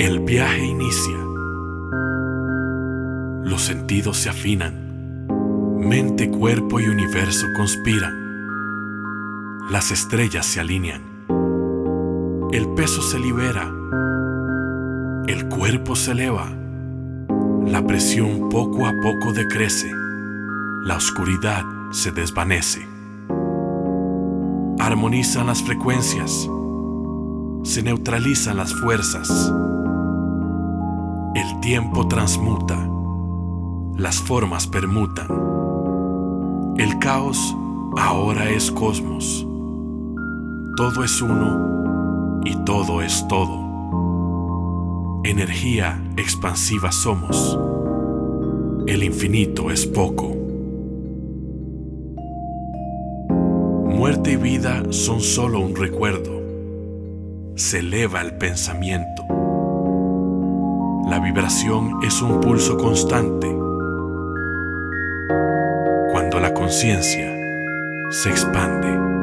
El viaje inicia. Los sentidos se afinan. Mente, cuerpo y universo conspiran. Las estrellas se alinean. El peso se libera. El cuerpo se eleva. La presión poco a poco decrece. La oscuridad se desvanece. Armonizan las frecuencias. Se neutralizan las fuerzas. El tiempo transmuta. Las formas permutan. El caos ahora es cosmos. Todo es uno y todo es todo. Energía expansiva somos. El infinito es poco. Muerte y vida son solo un recuerdo. Se eleva el pensamiento. La vibración es un pulso constante. Cuando la conciencia se expande.